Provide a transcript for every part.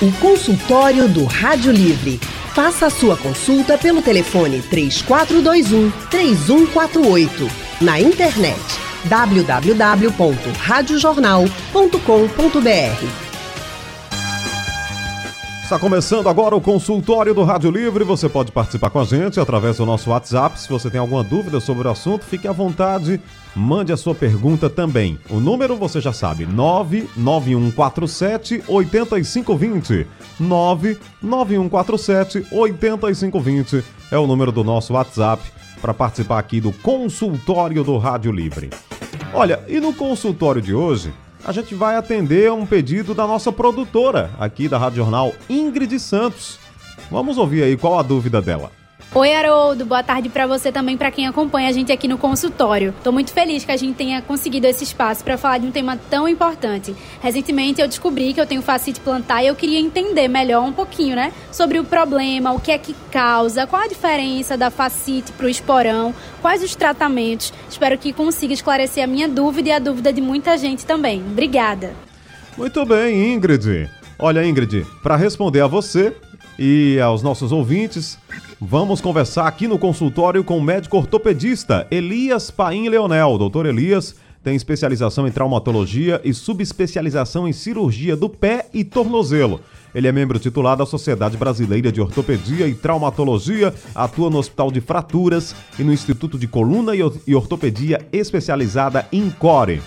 O consultório do Rádio Livre. Faça a sua consulta pelo telefone 3421 3148. Na internet www.radiojornal.com.br. Está começando agora o consultório do Rádio Livre. Você pode participar com a gente através do nosso WhatsApp. Se você tem alguma dúvida sobre o assunto, fique à vontade. Mande a sua pergunta também. O número você já sabe: 99147 8520. 99147 8520 é o número do nosso WhatsApp para participar aqui do consultório do Rádio Livre. Olha, e no consultório de hoje, a gente vai atender um pedido da nossa produtora aqui da Rádio Jornal, Ingrid Santos. Vamos ouvir aí qual a dúvida dela. Oi, Haroldo. Boa tarde para você também, para quem acompanha a gente aqui no consultório. Tô muito feliz que a gente tenha conseguido esse espaço para falar de um tema tão importante. Recentemente eu descobri que eu tenho facite plantar e eu queria entender melhor um pouquinho, né, sobre o problema, o que é que causa, qual a diferença da facite o esporão, quais os tratamentos. Espero que consiga esclarecer a minha dúvida e a dúvida de muita gente também. Obrigada. Muito bem, Ingrid. Olha, Ingrid, para responder a você, e aos nossos ouvintes. Vamos conversar aqui no consultório com o médico ortopedista Elias Paim Leonel. Doutor Elias tem especialização em traumatologia e subespecialização em cirurgia do pé e tornozelo. Ele é membro titular da Sociedade Brasileira de Ortopedia e Traumatologia, atua no Hospital de Fraturas e no Instituto de Coluna e Ortopedia especializada em Core.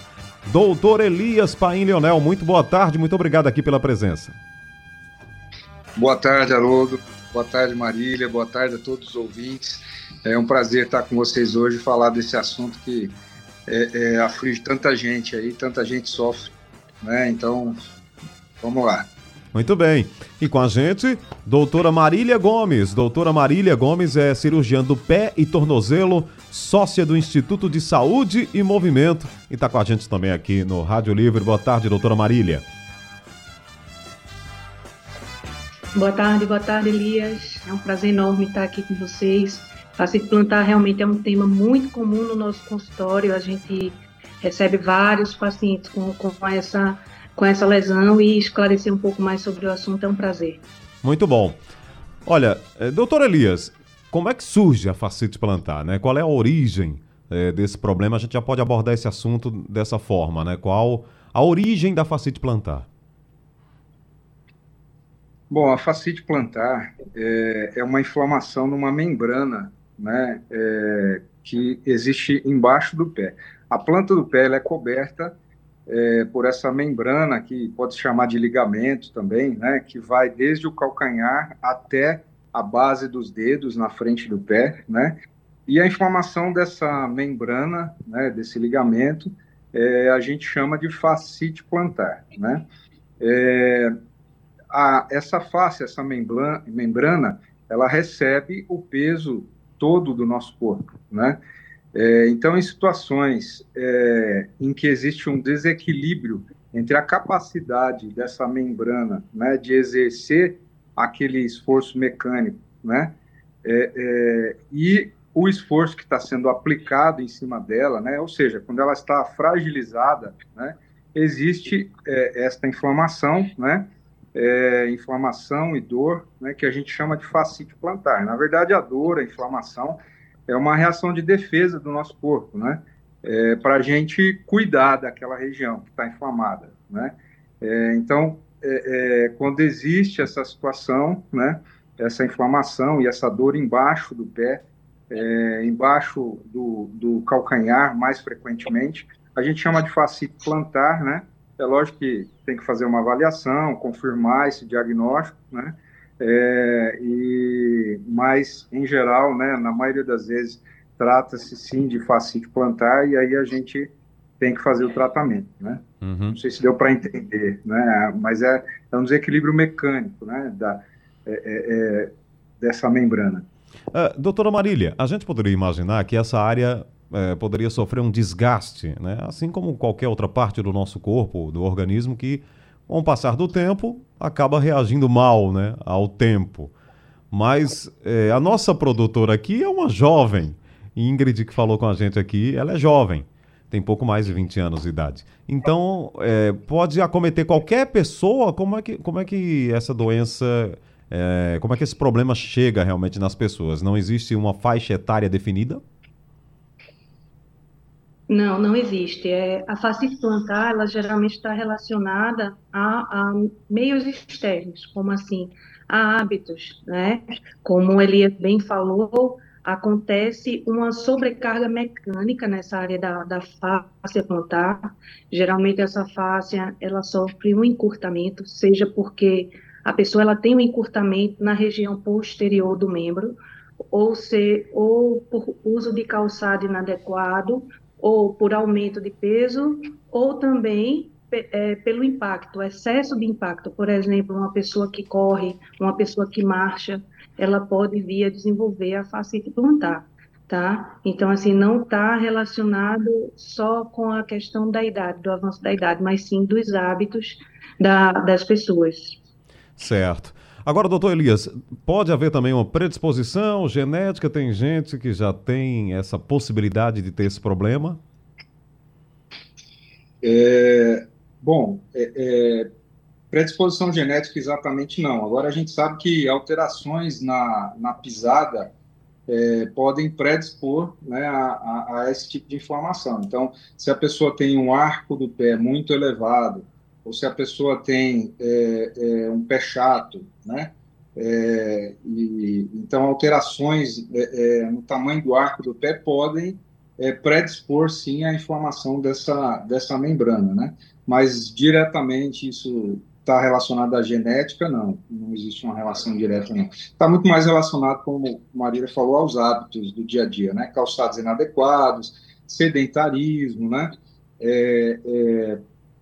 Doutor Elias Paim Leonel, muito boa tarde, muito obrigado aqui pela presença. Boa tarde, Haroldo. Boa tarde, Marília. Boa tarde a todos os ouvintes. É um prazer estar com vocês hoje e falar desse assunto que é, é, aflige tanta gente aí, tanta gente sofre. Né? Então, vamos lá. Muito bem. E com a gente, doutora Marília Gomes. Doutora Marília Gomes é cirurgiã do pé e tornozelo, sócia do Instituto de Saúde e Movimento. E está com a gente também aqui no Rádio Livre. Boa tarde, doutora Marília. Boa tarde, boa tarde, Elias. É um prazer enorme estar aqui com vocês. Facite plantar realmente é um tema muito comum no nosso consultório. A gente recebe vários pacientes com, com, essa, com essa lesão e esclarecer um pouco mais sobre o assunto é um prazer. Muito bom. Olha, eh, doutor Elias, como é que surge a facite plantar? Né? Qual é a origem é, desse problema? A gente já pode abordar esse assunto dessa forma, né? Qual a origem da facite plantar? Bom, a facite plantar é, é uma inflamação numa membrana né, é, que existe embaixo do pé. A planta do pé é coberta é, por essa membrana que pode se chamar de ligamento também, né, que vai desde o calcanhar até a base dos dedos na frente do pé, né, e a inflamação dessa membrana, né, desse ligamento, é, a gente chama de facite plantar, né. É, a, essa face, essa membrana, membrana, ela recebe o peso todo do nosso corpo, né? É, então, em situações é, em que existe um desequilíbrio entre a capacidade dessa membrana, né, de exercer aquele esforço mecânico, né, é, é e o esforço que está sendo aplicado em cima dela, né, ou seja, quando ela está fragilizada, né, existe é, esta inflamação, né, é, inflamação e dor, né, que a gente chama de fascite plantar. Na verdade, a dor, a inflamação, é uma reação de defesa do nosso corpo, né, é, para a gente cuidar daquela região que está inflamada, né. É, então, é, é, quando existe essa situação, né, essa inflamação e essa dor embaixo do pé, é, embaixo do, do calcanhar, mais frequentemente, a gente chama de fascite plantar, né, é lógico que tem que fazer uma avaliação, confirmar esse diagnóstico, né? É, e, mas, em geral, né, na maioria das vezes, trata-se sim de fascite plantar e aí a gente tem que fazer o tratamento, né? Uhum. Não sei se deu para entender, né? Mas é, é, um desequilíbrio mecânico, né? Da, é, é, é dessa membrana. Uh, doutora Marília, a gente poderia imaginar que essa área é, poderia sofrer um desgaste, né? assim como qualquer outra parte do nosso corpo, do organismo, que, com o passar do tempo, acaba reagindo mal né? ao tempo. Mas é, a nossa produtora aqui é uma jovem. Ingrid, que falou com a gente aqui, ela é jovem. tem pouco mais de 20 anos de idade. Então, é, pode acometer qualquer pessoa? Como é que, como é que essa doença, como é que esse problema chega realmente nas pessoas? Não existe uma faixa etária definida? Não, não existe. É, a fascite plantar, ela geralmente está relacionada a, a, meios externos, como assim, a hábitos, né? Como ele bem falou, acontece uma sobrecarga mecânica nessa área da, da face plantar. Geralmente essa face, ela sofre um encurtamento, seja porque a pessoa ela tem um encurtamento na região posterior do membro, ou, se, ou por uso de calçado inadequado, ou por aumento de peso, ou também é, pelo impacto, excesso de impacto. Por exemplo, uma pessoa que corre, uma pessoa que marcha, ela pode vir a desenvolver a fascite plantar, tá? Então, assim, não está relacionado só com a questão da idade, do avanço da idade, mas sim dos hábitos da, das pessoas. Certo. Agora, doutor Elias, pode haver também uma predisposição genética? Tem gente que já tem essa possibilidade de ter esse problema? É, bom, é, é, predisposição genética exatamente não. Agora, a gente sabe que alterações na, na pisada é, podem predispor né, a, a, a, esse tipo de inflamação. Então, se a pessoa tem um arco do pé muito elevado, ou se a pessoa tem é, é, um pé chato, né? É, e, então, alterações é, é, no tamanho do arco do pé podem é, predispor, sim, à inflamação dessa, dessa membrana, né? Mas, diretamente, isso está relacionado à genética, não. Não existe uma relação direta, não. Está muito mais relacionado, como a Marília falou, aos hábitos do dia a dia, né? Calçados inadequados, sedentarismo, né? É, é,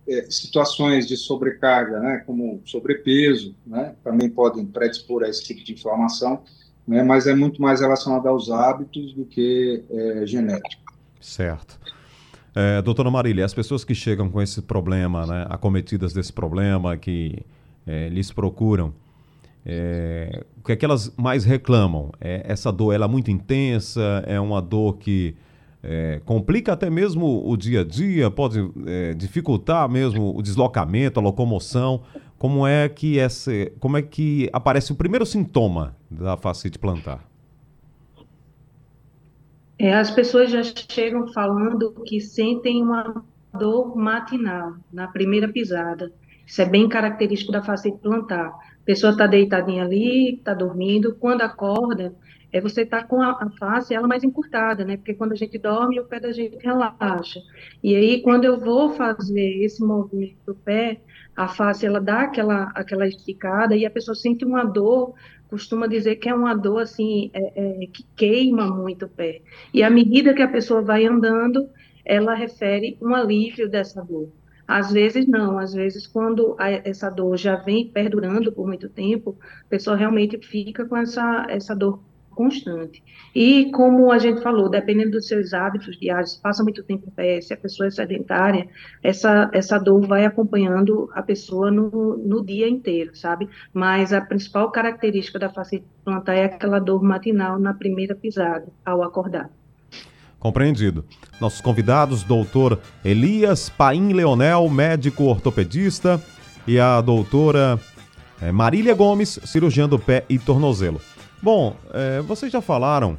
é, situações de sobrecarga, né, como sobrepeso, né, também podem predispor a esse tipo de inflamação, né, mas é muito mais relacionado aos hábitos do que é, genético. Certo. É, doutora Marília, as pessoas que chegam com esse problema, né, acometidas desse problema, que é, lhes procuram, é, o que é que elas mais reclamam? É, essa dor ela é muito intensa, é uma dor que é, complica até mesmo o dia a dia, pode é, dificultar mesmo o deslocamento, a locomoção. Como é que essa, como é que aparece o primeiro sintoma da fascite plantar? É, as pessoas já chegam falando que sentem uma dor matinal na primeira pisada. Isso é bem característico da fascite plantar. A pessoa está deitadinha ali, está dormindo, quando acorda, é você estar tá com a, face ela mais encurtada, né? Porque quando a gente dorme, o pé da gente relaxa. E aí, quando eu vou fazer esse movimento do pé, a face ela dá aquela, aquela esticada e a pessoa sente uma dor, costuma dizer que é uma dor assim, é, é, que queima muito o pé. E à medida que a pessoa vai andando, ela refere um alívio dessa dor. Às vezes não, às vezes quando a, essa dor já vem perdurando por muito tempo, a pessoa realmente fica com essa, essa dor constante. E como a gente falou, dependendo dos seus hábitos diários, passa muito tempo em pé, se a pessoa é sedentária, essa, essa dor vai acompanhando a pessoa no, no dia inteiro, sabe? Mas a principal característica da fascite plantar é aquela dor matinal na primeira pisada, ao acordar. Compreendido. Nossos convidados, doutor Elias Paim Leonel, médico ortopedista, e a doutora eh, Marília Gomes, cirurgiã do pé e tornozelo. Bom, é, vocês já falaram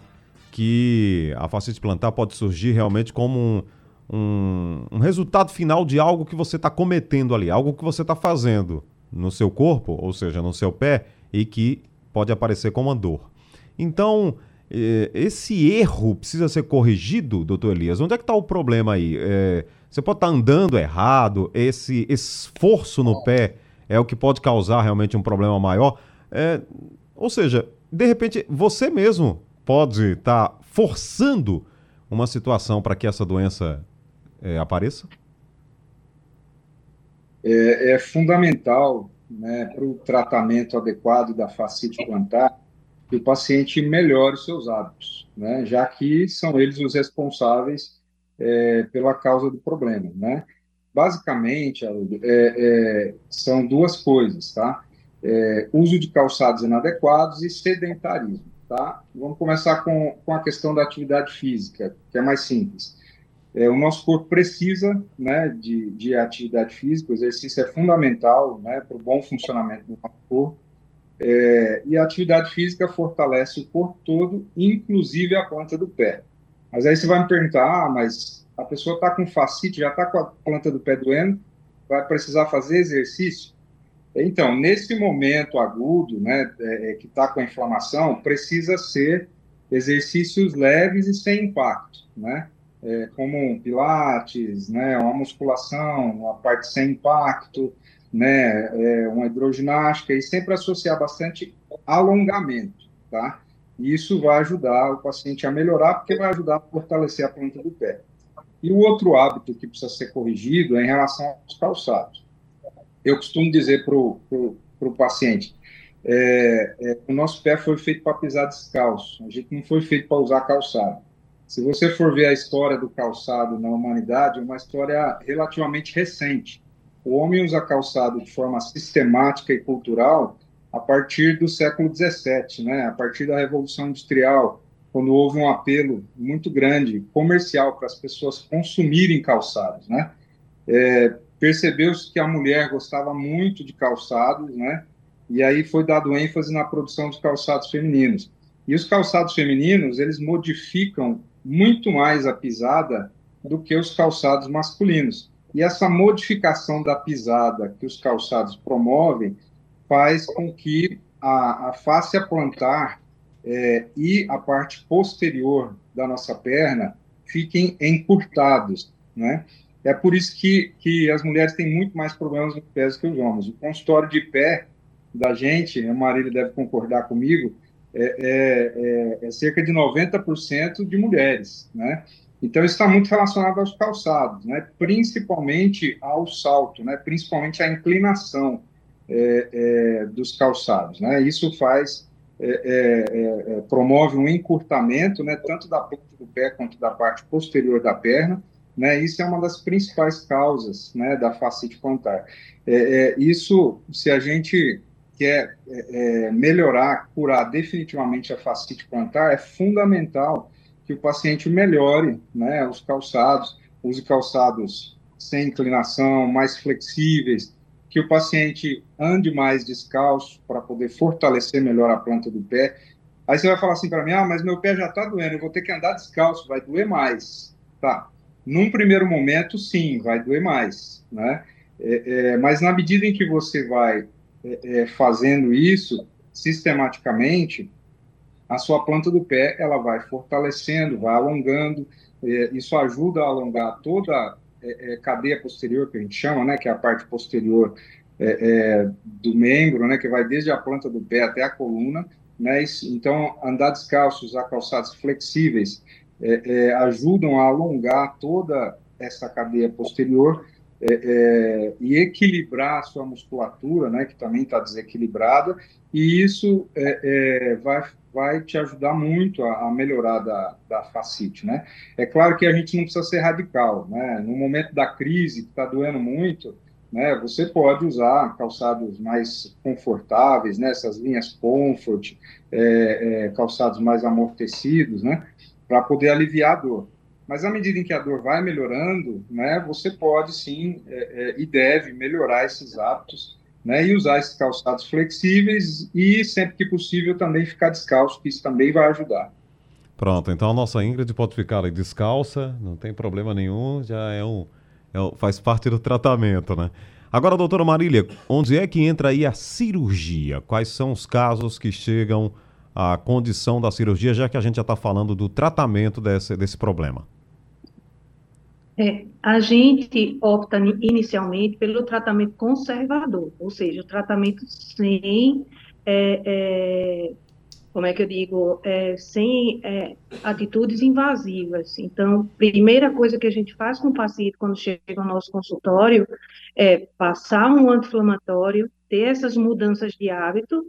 que a fascite plantar pode surgir realmente como um, um, um resultado final de algo que você está cometendo ali, algo que você está fazendo no seu corpo, ou seja, no seu pé, e que pode aparecer como uma dor. Então, é, esse erro precisa ser corrigido, doutor Elias? Onde é que está o problema aí? É, você pode estar tá andando errado, esse esforço no pé é o que pode causar realmente um problema maior. É, ou seja, de repente, você mesmo pode estar tá forçando uma situação para que essa doença é, apareça? É, é fundamental né, para o tratamento adequado da fascite plantar que o paciente melhore seus hábitos, né, já que são eles os responsáveis é, pela causa do problema. Né? Basicamente, é, é, são duas coisas, tá? É, uso de calçados inadequados e sedentarismo. Tá? Vamos começar com, com a questão da atividade física, que é mais simples. É, o nosso corpo precisa né, de, de atividade física, o exercício é fundamental né, para o bom funcionamento do nosso corpo. É, e a atividade física fortalece o corpo todo, inclusive a planta do pé. Mas aí você vai me perguntar, ah, mas a pessoa está com fascite, já está com a planta do pé doendo, vai precisar fazer exercício? Então, nesse momento agudo, né, é, é que está com a inflamação, precisa ser exercícios leves e sem impacto, né? É, como um pilates, né, uma musculação, uma parte sem impacto, né, é, uma hidroginástica e sempre associar bastante alongamento, tá? Isso vai ajudar o paciente a melhorar, porque vai ajudar a fortalecer a planta do pé. E o outro hábito que precisa ser corrigido é em relação aos calçados. Eu costumo dizer para o paciente, é, é, o nosso pé foi feito para pisar descalço, a gente não foi feito para usar calçado. Se você for ver a história do calçado na humanidade, é uma história relativamente recente. O homem usa calçado de forma sistemática e cultural a partir do século XVII, né? a partir da Revolução Industrial, quando houve um apelo muito grande comercial para as pessoas consumirem calçados. Né? É, Percebeu-se que a mulher gostava muito de calçados, né? e aí foi dado ênfase na produção de calçados femininos. E os calçados femininos, eles modificam muito mais a pisada do que os calçados masculinos. E essa modificação da pisada que os calçados promovem faz com que a, a face plantar é, e a parte posterior da nossa perna fiquem encurtados, né? É por isso que, que as mulheres têm muito mais problemas no pés que os homens. O consultório de pé da gente, a Marília deve concordar comigo, é, é, é, é cerca de 90% de mulheres, né? Então, isso está muito relacionado aos calçados, né? principalmente ao salto, né? principalmente à inclinação é, é, dos calçados. Né? Isso faz, é, promove um encurtamento né? tanto da ponta do pé quanto da parte posterior da perna, né? Isso é uma das principais causas né, da fascite plantar. É, é, isso, se a gente quer é, é, melhorar, curar definitivamente a fascite plantar, é fundamental que o paciente melhore né, os calçados, use calçados sem inclinação, mais flexíveis, que o paciente ande mais descalço para poder fortalecer melhor a planta do pé. Aí você vai falar assim para mim, ah, mas meu pé já está doendo, eu vou ter que andar descalço, vai doer mais. Tá, num primeiro momento, sim, vai doer mais, né? É, é, mas na medida em que você vai é, é, fazendo isso sistematicamente, a sua planta do pé ela vai fortalecendo, vai alongando. É, isso ajuda a alongar toda a é, cadeia posterior que a gente chama, né? Que é a parte posterior do membro, né? Que vai desde a planta do pé até a coluna. Né? Então, andar descalço, usar calçados flexíveis, é, é, ajudam a alongar toda essa cadeia posterior é, é e equilibrar a sua musculatura, né, que também está desequilibrada, e isso é, é, vai, vai te ajudar muito a, a, melhorar da, da facite, né? É claro que a gente não precisa ser radical, né? No momento da crise, que está doendo muito, né, você pode usar calçados mais confortáveis, né, essas linhas comfort, calçados mais amortecidos, né? Para poder aliviar a dor. Mas à medida em que a dor vai melhorando, né, você pode sim é, é, e deve melhorar esses hábitos né, e usar esses calçados flexíveis e sempre que possível também ficar descalço, que isso também vai ajudar. Pronto, então a nossa Ingrid pode ficar descalça, não tem problema nenhum, já é um, é um faz parte do tratamento, né? Agora, doutora Marília, onde é que entra aí a cirurgia? Quais são os casos que chegam a condição da cirurgia, já que a gente já está falando do tratamento desse, desse problema? É, a gente opta inicialmente pelo tratamento conservador, ou seja, o tratamento sem, é, é, como é que eu digo, é, sem é, atitudes invasivas. Então, primeira coisa que a gente faz com o paciente quando chega ao nosso consultório é passar um anti-inflamatório, ter essas mudanças de hábito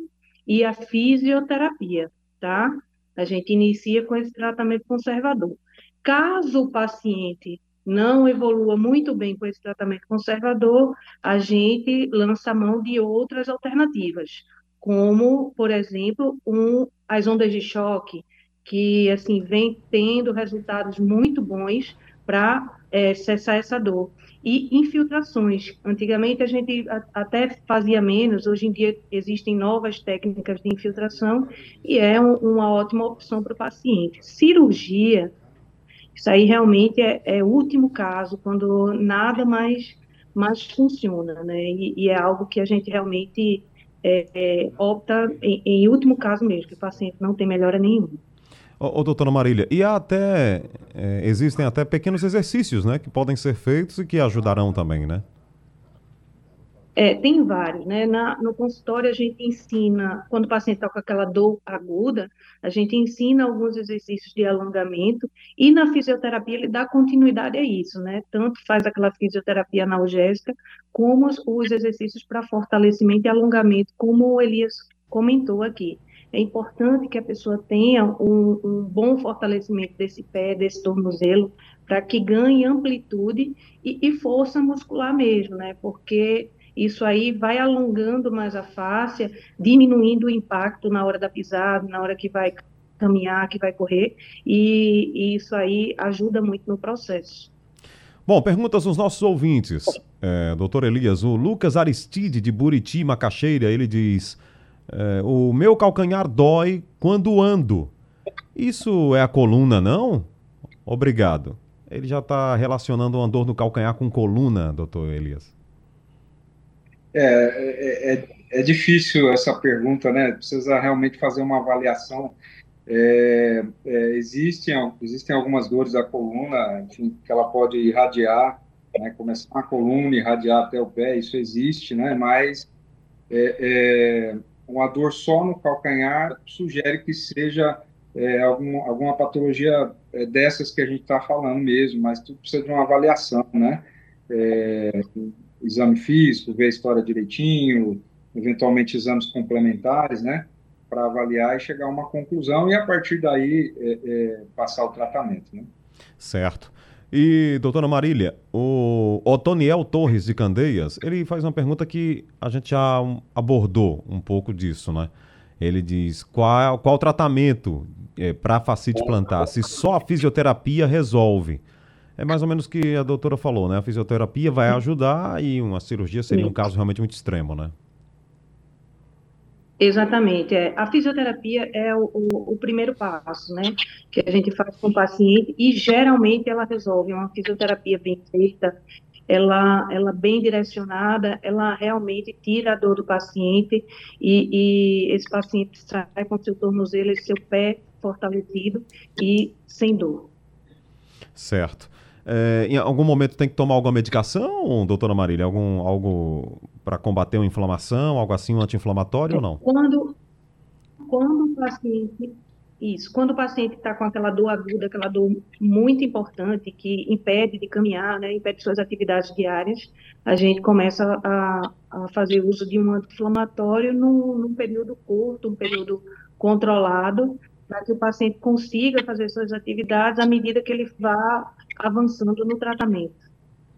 e a fisioterapia, tá? A gente inicia com esse tratamento conservador. Caso o paciente não evolua muito bem com esse tratamento conservador, a gente lança mão de outras alternativas, como, por exemplo, um, as ondas de choque, que assim vem tendo resultados muito bons para é, cessar essa dor. E infiltrações. Antigamente a gente até fazia menos, hoje em dia existem novas técnicas de infiltração e é um, uma ótima opção para o paciente. Cirurgia, isso aí realmente é, é o último caso, quando nada mais, mais funciona, né? E, e é algo que a gente realmente é, é, opta em, em último caso mesmo, que o paciente não tem melhora nenhuma. Ô, doutora Marília, e até é, existem até pequenos exercícios, né, que podem ser feitos e que ajudarão também, né? É, tem vários, né? Na, no consultório a gente ensina, quando o paciente está com aquela dor aguda, a gente ensina alguns exercícios de alongamento e na fisioterapia ele dá continuidade a isso, né? Tanto faz aquela fisioterapia analgésica, como os, os exercícios para fortalecimento e alongamento, como o Elias comentou aqui. É importante que a pessoa tenha um, um bom fortalecimento desse pé, desse tornozelo, para que ganhe amplitude e, e força muscular mesmo, né? Porque isso aí vai alongando mais a face, diminuindo o impacto na hora da pisada, na hora que vai caminhar, que vai correr, e, e isso aí ajuda muito no processo. Bom, perguntas dos nossos ouvintes. É, doutor Elias, o Lucas Aristide, de Buriti, Macaxeira, ele diz: é, O meu calcanhar dói quando ando. Isso é a coluna, não? Obrigado. Ele já está relacionando uma dor no calcanhar com coluna, doutor Elias. É, é, é, é, difícil essa pergunta, né? Precisa realmente fazer uma avaliação. É, é, existem, existem algumas dores da coluna, enfim, que ela pode irradiar, né? começar na coluna, irradiar até o pé, isso existe, né? Mas é, uma dor só no calcanhar sugere que seja algum, alguma patologia dessas que a gente está falando mesmo, mas tudo precisa de uma avaliação, né? exame físico, ver a história direitinho, eventualmente exames complementares, né? Para avaliar e chegar a uma conclusão e a partir daí é, é, passar o tratamento, né? Certo. E, doutora Marília, o Otoniel Torres de Candeias, ele faz uma pergunta que a gente já abordou um pouco disso, né? Ele diz qual, qual o tratamento é, para facite plantar, se só a fisioterapia resolve. É mais ou menos o que a doutora falou, né? A fisioterapia vai ajudar e uma cirurgia seria um caso realmente muito extremo, né? Exatamente. É. A fisioterapia é o, o, o, primeiro passo, né? Que a gente faz com o paciente e geralmente ela resolve. Uma fisioterapia bem feita, ela, ela bem direcionada, ela realmente tira a dor do paciente e, e esse paciente sai com seu tornozelo e seu pé fortalecido e sem dor. Certo. É, em algum momento tem que tomar alguma medicação, doutora Marília? Algum, algo para combater uma inflamação, algo assim, um anti-inflamatório ou não? Quando, quando o paciente. Isso, quando o paciente está com aquela dor aguda, aquela dor muito importante, que impede de caminhar, né, impede suas atividades diárias, a gente começa a, a fazer uso de um anti-inflamatório num, num período curto, um período controlado, para que o paciente consiga fazer suas atividades à medida que ele vá avançando no tratamento.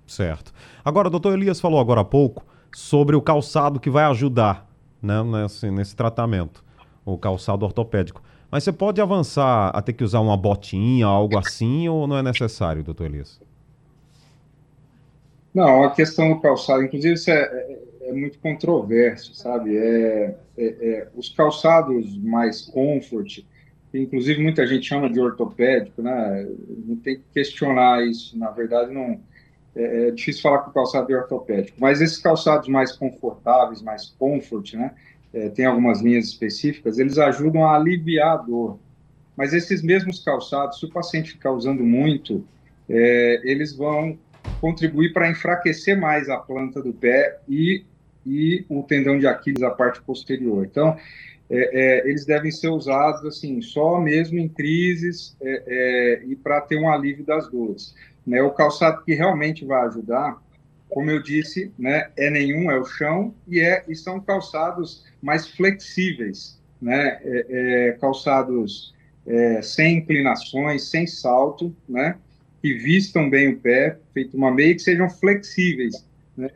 Certo. Agora, o doutor Elias falou agora há pouco sobre o calçado que vai ajudar né, nesse, nesse tratamento, o calçado ortopédico. Mas você pode avançar a ter que usar uma botinha, algo assim, ou não é necessário, doutor Elias? Não, a questão do calçado, inclusive, isso é, é, é muito controverso, sabe? É, é, é os calçados mais comfort, inclusive muita gente chama de ortopédico, né? Não tem que questionar isso, na verdade não é, é difícil falar que o calçado é ortopédico, mas esses calçados mais confortáveis, mais comfort, né? É, tem algumas linhas específicas, eles ajudam a aliviar a dor. Mas esses mesmos calçados, se o paciente ficar usando muito, é, eles vão contribuir para enfraquecer mais a planta do pé e, e o tendão de Aquiles, a parte posterior. Então, é, é, eles devem ser usados assim só mesmo em crises é, é e para ter um alívio das dores. Né? O calçado que realmente vai ajudar, como eu disse, né, é nenhum, é o chão e, é, e são calçados mais flexíveis, né? É, é, calçados sem inclinações, sem salto, né? que vistam bem o pé, feito uma meia, que sejam flexíveis. Né?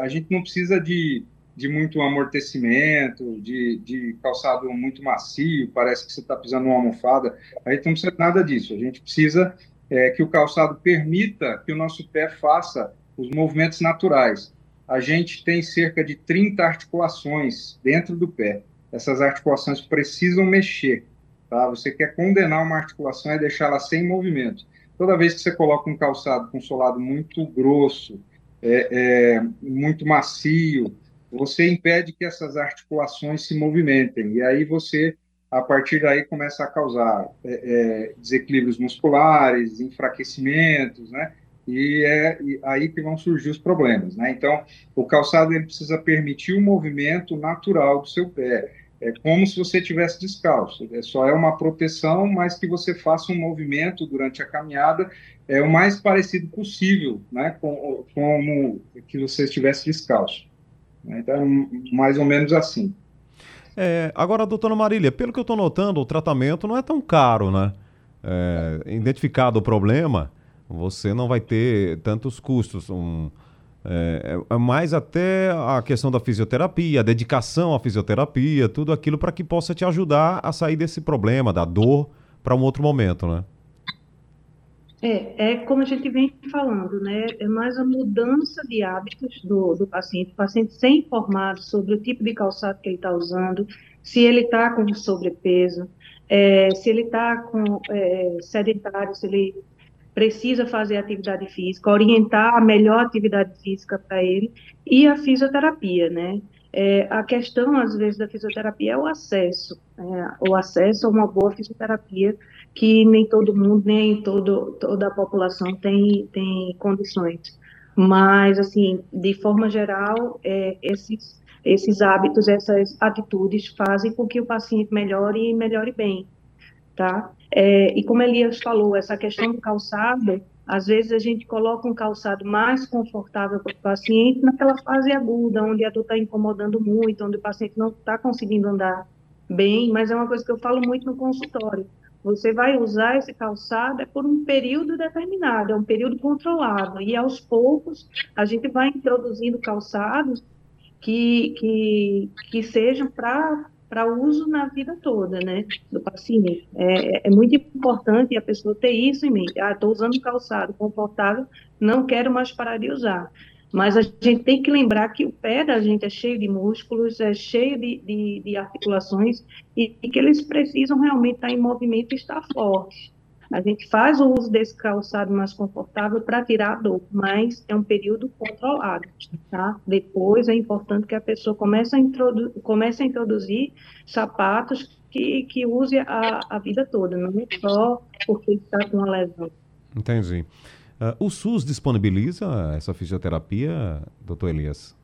a gente não precisa de de muito amortecimento, de, de calçado muito macio, parece que você está pisando numa almofada. A gente não precisa nada disso. A gente precisa é que o calçado permita que o nosso pé faça os movimentos naturais. A gente tem cerca de 30 articulações dentro do pé. Essas articulações precisam mexer. Tá? Você quer condenar uma articulação e deixá-la sem movimento. Toda vez que você coloca um calçado com solado muito grosso, é, é, muito macio, você impede que essas articulações se movimentem. E aí você, a partir daí, começa a causar é, é desequilíbrios musculares, enfraquecimentos, né? E é aí que vão surgir os problemas, né? Então, o calçado ele precisa permitir o movimento natural do seu pé. É como se você tivesse descalço. É só é uma proteção, mas que você faça um movimento durante a caminhada é o mais parecido possível, né? Com, como que você estivesse descalço. Então, mais ou menos assim. É, agora, doutora Marília, pelo que eu estou notando, o tratamento não é tão caro, né? É, identificado o problema, você não vai ter tantos custos. Um, é, é, mais até a questão da fisioterapia, a dedicação à fisioterapia, tudo aquilo para que possa te ajudar a sair desse problema, da dor, para um outro momento, né? É, é como a gente vem falando, né? É mais a mudança de hábitos do, do paciente, o paciente ser informado sobre o tipo de calçado que ele está usando, se ele está com sobrepeso, é, se ele está com é, sedentário, se ele precisa fazer atividade física, orientar a melhor atividade física para ele e a fisioterapia, né? É, a questão, às vezes, da fisioterapia é o acesso, é, o acesso a uma boa fisioterapia que nem todo mundo, nem todo, toda a população tem, tem condições. Mas, assim, de forma geral, é, esses, esses hábitos, essas atitudes fazem com que o paciente melhore e melhore bem, tá? É, e como Elias falou, essa questão do calçado, às vezes a gente coloca um calçado mais confortável para o paciente naquela fase aguda, onde a dor está incomodando muito, onde o paciente não está conseguindo andar bem, mas é uma coisa que eu falo muito no consultório. Você vai usar esse calçado é por um período determinado, é um período controlado, e aos poucos a gente vai introduzindo calçados que, que, que sejam para uso na vida toda, né, do paciente. É, é, muito importante a pessoa ter isso em mente. Ah, estou usando calçado confortável, não quero mais parar de usar. Mas a gente tem que lembrar que o pé da gente é cheio de músculos, é cheio de, de, de articulações e, e, que eles precisam realmente estar em movimento e estar fortes. A gente faz o uso desse calçado mais confortável para tirar a dor, mas é um período controlado, tá? Depois é importante que a pessoa comece a, introdu comece a introduzir sapatos que, que use a, a vida toda, não é só porque está com uma lesão. Entendi. Uh, o SUS disponibiliza essa fisioterapia, doutor Elias?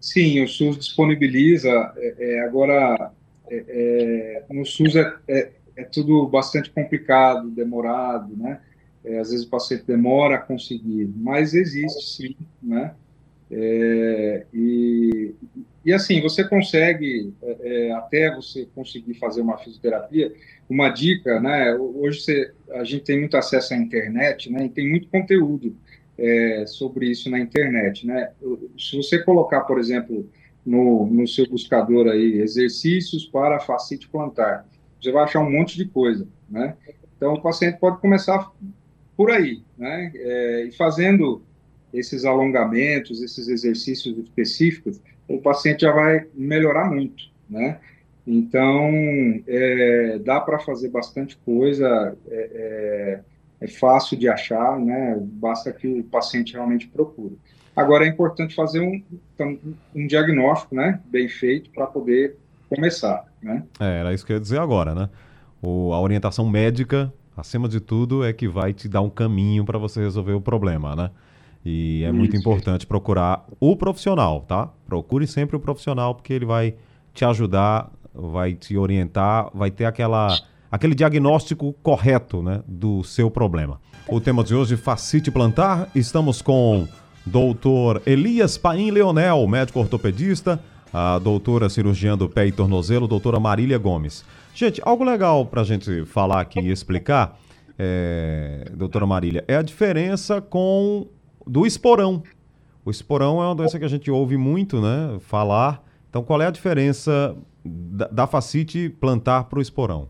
Sim, o SUS disponibiliza. É, é, agora, é, é no SUS é, é, é tudo bastante complicado, demorado, né? Às vezes o paciente demora a conseguir, mas existe sim, né? É, e, e assim, você consegue, é, é, até você conseguir fazer uma fisioterapia, uma dica, né? Hoje você, a gente tem muito acesso à internet, né? E tem muito conteúdo é, sobre isso na internet, né? Se você colocar, por exemplo, no, no seu buscador aí, exercícios para fascite plantar, você vai achar um monte de coisa, né? Então, o paciente pode começar por aí, né? É, e fazendo esses alongamentos, esses exercícios específicos, o paciente já vai melhorar muito, né? Então, é, dá para fazer bastante coisa, é, é, é, fácil de achar, né? Basta que o paciente realmente procure. Agora, é importante fazer um, um diagnóstico, né? Bem feito para poder começar, né? É, era isso que eu ia dizer agora, né? O, a orientação médica, acima de tudo, é que vai te dar um caminho para você resolver o problema, né? E é isso. muito importante procurar o profissional, tá? Procure sempre o profissional, porque ele vai te ajudar, vai te orientar, vai ter aquela, aquele diagnóstico correto, né? Do seu problema. O tema de hoje, Facite Plantar. Estamos com doutor Elias Paim Leonel, médico ortopedista, a doutora cirurgiã do pé e tornozelo, doutora Marília Gomes. Gente, algo legal para a gente falar aqui e explicar, é, doutora Marília, é a diferença com do esporão. O esporão é uma doença que a gente ouve muito né, falar. Então, qual é a diferença da, da facite plantar para o esporão?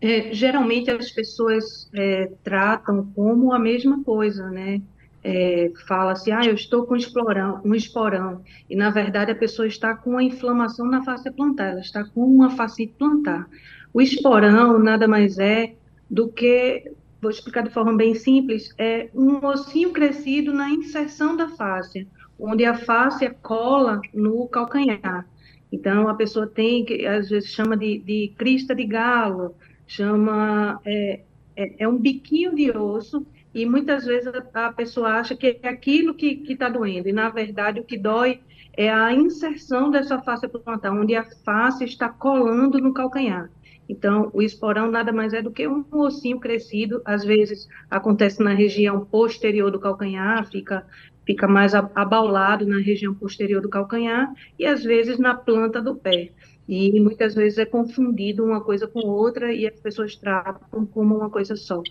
É, geralmente as pessoas é, tratam como a mesma coisa, né? É, Fala-se, ah, eu estou com esporão, um esporão, e na verdade a pessoa está com uma inflamação na face plantar, ela está com uma face plantar. O esporão nada mais é do que, vou explicar de forma bem simples, é um ossinho crescido na inserção da face, onde a face cola no calcanhar. Então, a pessoa tem, que às vezes chama de, de crista de galo, chama, é, é, é, um biquinho de osso, e muitas vezes a, pessoa acha que é aquilo que está doendo, e na verdade o que dói é a inserção dessa face plantar, onde a face está colando no calcanhar. Então, o esporão nada mais é do que um ossinho crescido, às vezes acontece na região posterior do calcanhar, fica, fica mais abaulado na região posterior do calcanhar e às vezes na planta do pé. E muitas vezes é confundido uma coisa com outra e as pessoas tratam como uma coisa só.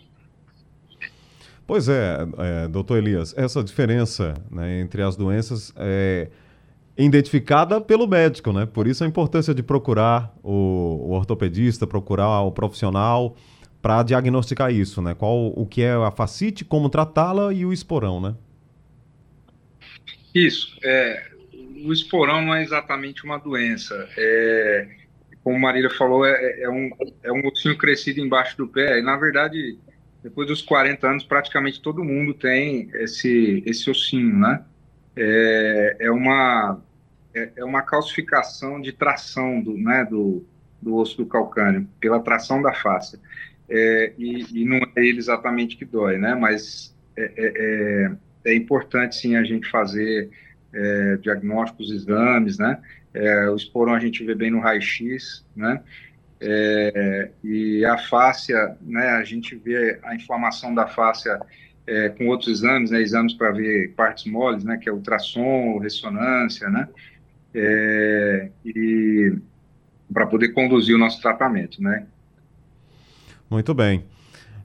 Pois é, é doutor Elias, essa diferença né, entre as doenças é identificada pelo médico, né? Por isso a importância de procurar o, o ortopedista, procurar o profissional para diagnosticar isso, né? Qual o que é a facite, como tratá-la e o esporão, né? Isso. É, o esporão não é exatamente uma doença. É, como Marília falou, é, é, um, é um ossinho crescido embaixo do pé. E, na verdade, depois dos 40 anos, praticamente todo mundo tem esse, esse ossinho, né? É, é, uma, é, é, uma calcificação de tração do, né, do, do osso do calcâneo, pela tração da face. É, e, e, não é ele exatamente que dói, né? Mas é, é, é, é importante, sim, a gente fazer é, diagnósticos, exames, né? o esporão a gente vê bem no raio-x, né? e a fáscia, né? A gente vê a inflamação da fáscia é, com outros exames, né, exames para ver partes moles, né, que é ultrassom, ressonância, né, é, e para poder conduzir o nosso tratamento, né. Muito bem.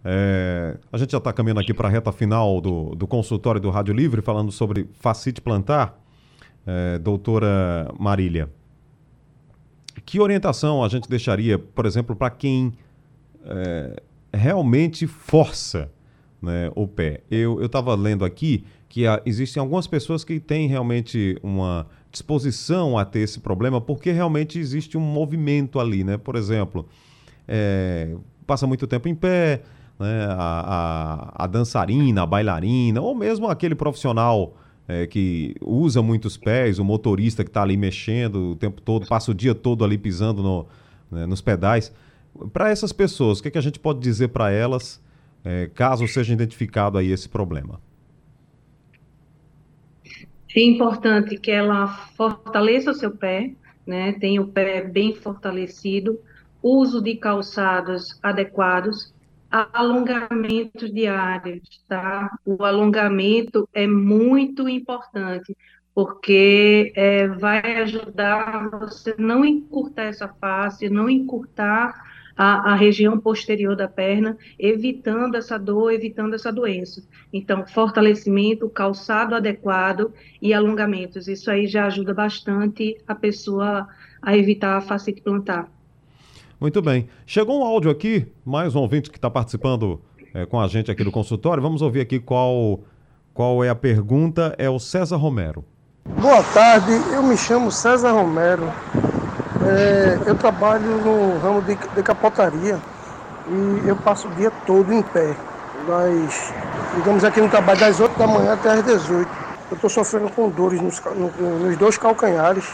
É, a gente já está caminhando aqui para a reta final do, do consultório do Rádio Livre, falando sobre facite plantar. É, doutora Marília, que orientação a gente deixaria, por exemplo, para quem é, realmente força né, o pé. Eu estava lendo aqui que há, existem algumas pessoas que têm realmente uma disposição a ter esse problema porque realmente existe um movimento ali, né? Por exemplo, é, passa muito tempo em pé, né? a, a, a, dançarina, a bailarina, ou mesmo aquele profissional é, que usa muitos pés, o motorista que está ali mexendo o tempo todo, passa o dia todo ali pisando no, né, nos pedais. Para essas pessoas, o que, que a gente pode dizer para elas é, caso seja identificado aí esse problema? É importante que ela fortaleça o seu pé, né? Tenha o pé bem fortalecido, uso de calçados adequados, alongamentos diários, tá? O alongamento é muito importante, porque é, vai ajudar você não encurtar essa face, não encurtar a, a, região posterior da perna, evitando essa dor, evitando essa doença. Então, fortalecimento, calçado adequado e alongamentos. Isso aí já ajuda bastante a pessoa a evitar a facite plantar. Muito bem. Chegou um áudio aqui, mais um ouvinte que está participando é, com a gente aqui do consultório. Vamos ouvir aqui qual, qual é a pergunta. É o César Romero. Boa tarde, eu me chamo César Romero. É, eu trabalho no ramo de, de capotaria e eu passo o dia todo em pé. Digamos aqui no trabalho das 8 da manhã até as 18. Eu estou sofrendo com dores nos, no, nos dois calcanhares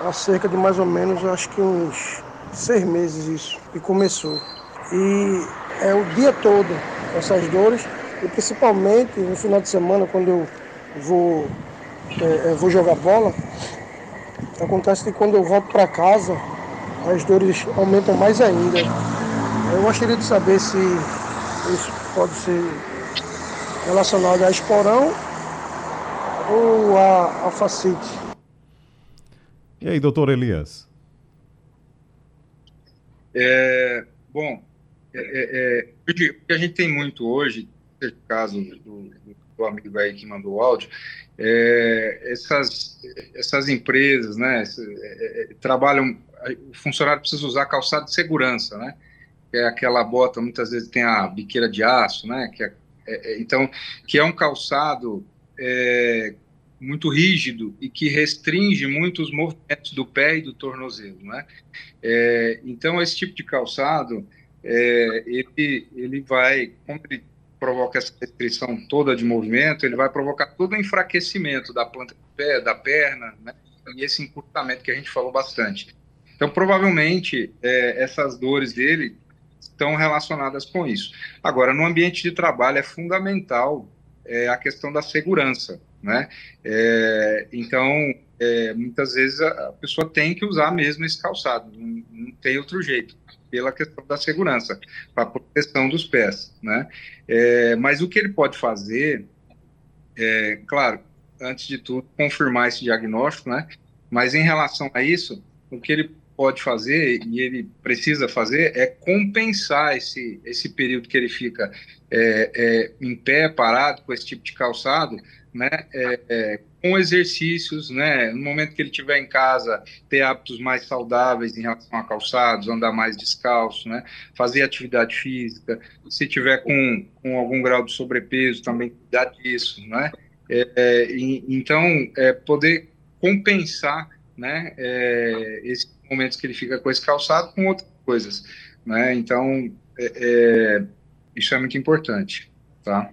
há cerca de mais ou menos, acho que uns seis meses isso, que começou. E é o dia todo essas dores, e principalmente no final de semana, quando eu vou, é, é vou jogar bola, Acontece que quando eu volto para casa, as dores aumentam mais ainda. Eu gostaria de saber se isso pode ser relacionado a esporão ou a, a facite. E aí, doutor Elias? É, bom, é, é, é o que a gente tem muito hoje, no caso do, do amigo aí que mandou o áudio, é, essas, essas empresas, né, é, é, trabalham, o funcionário precisa usar calçado de segurança, né, que é aquela bota, muitas vezes tem a biqueira de aço, né? Que é, é, é então, que é um calçado é, muito rígido e que restringe muito os movimentos do pé e do tornozelo, né? É, então, esse tipo de calçado, é, ele, ele vai, como ele provoca essa restrição toda de movimento, ele vai provocar todo o enfraquecimento da planta do pé, da perna, né? E esse encurtamento que a gente falou bastante. Então, provavelmente, é, essas dores dele estão relacionadas com isso. Agora, no ambiente de trabalho é fundamental é, a questão da segurança, né? É, então, é, muitas vezes a, pessoa tem que usar mesmo esse calçado, não, não tem outro jeito, pela questão da segurança, para proteção dos pés, né? É, mas o que ele pode fazer, é, claro, antes de tudo, confirmar esse diagnóstico, né? Mas em relação a isso, o que ele pode fazer e ele precisa fazer é compensar esse, esse período que ele fica é, é, em pé, parado, com esse tipo de calçado, né, é, é com exercícios, né, no momento que ele estiver em casa, ter hábitos mais saudáveis em relação a calçados, andar mais descalço, né, fazer atividade física, se tiver com, com algum grau de sobrepeso, também cuidar disso, né, é, é, então, poder compensar, né, esses momentos que ele fica com esse calçado com outras coisas, né, então, isso é muito importante, tá?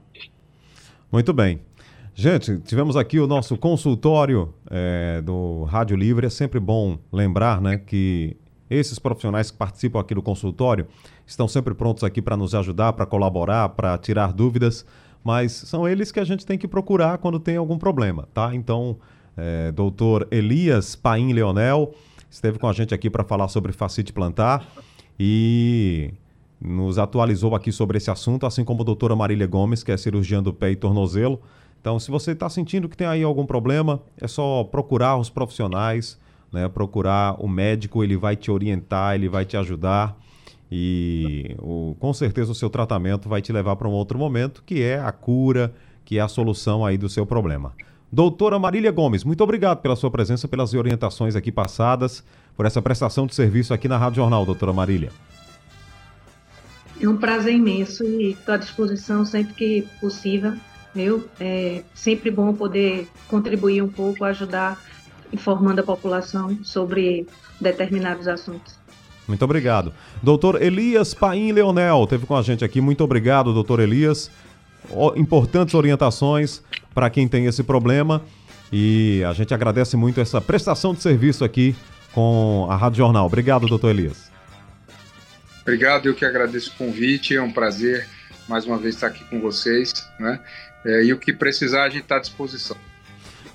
Muito bem. Gente, tivemos aqui o nosso consultório é, do Rádio Livre. É sempre bom lembrar né, que esses profissionais que participam aqui do consultório estão sempre prontos aqui para nos ajudar, para colaborar, para tirar dúvidas, mas são eles que a gente tem que procurar quando tem algum problema, tá? Então, é, doutor Elias Paim Leonel esteve com a gente aqui para falar sobre facite plantar e nos atualizou aqui sobre esse assunto, assim como a doutora Marília Gomes, que é cirurgiã do pé e tornozelo. Então, se você está sentindo que tem aí algum problema, é só procurar os profissionais, né? procurar o médico, ele vai te orientar, ele vai te ajudar e o, com certeza o seu tratamento vai te levar para um outro momento, que é a cura, que é a solução aí do seu problema. Doutora Marília Gomes, muito obrigado pela sua presença, pelas orientações aqui passadas, por essa prestação de serviço aqui na Rádio Jornal, doutora Marília. É um prazer imenso e estou à disposição sempre que possível, viu? É sempre bom poder contribuir um pouco, ajudar informando a população sobre determinados assuntos. Muito obrigado. Doutor Elias Paim Leonel teve com a gente aqui. Muito obrigado, doutor Elias. Importantes orientações para quem tem esse problema. E a gente agradece muito essa prestação de serviço aqui com a Rádio Jornal. Obrigado, doutor Elias. Obrigado, eu que agradeço o convite, é um prazer mais uma vez estar aqui com vocês, né? É, e o que precisar, a gente está à disposição.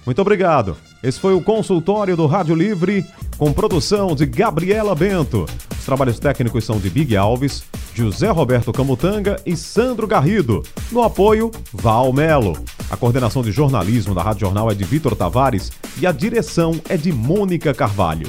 Muito obrigado. Esse foi o consultório do Rádio Livre, com produção de Gabriela Bento. Os trabalhos técnicos são de Big Alves, José Roberto Camutanga e Sandro Garrido. No apoio, Val Melo. A coordenação de jornalismo da Rádio Jornal é de Vitor Tavares e a direção é de Mônica Carvalho.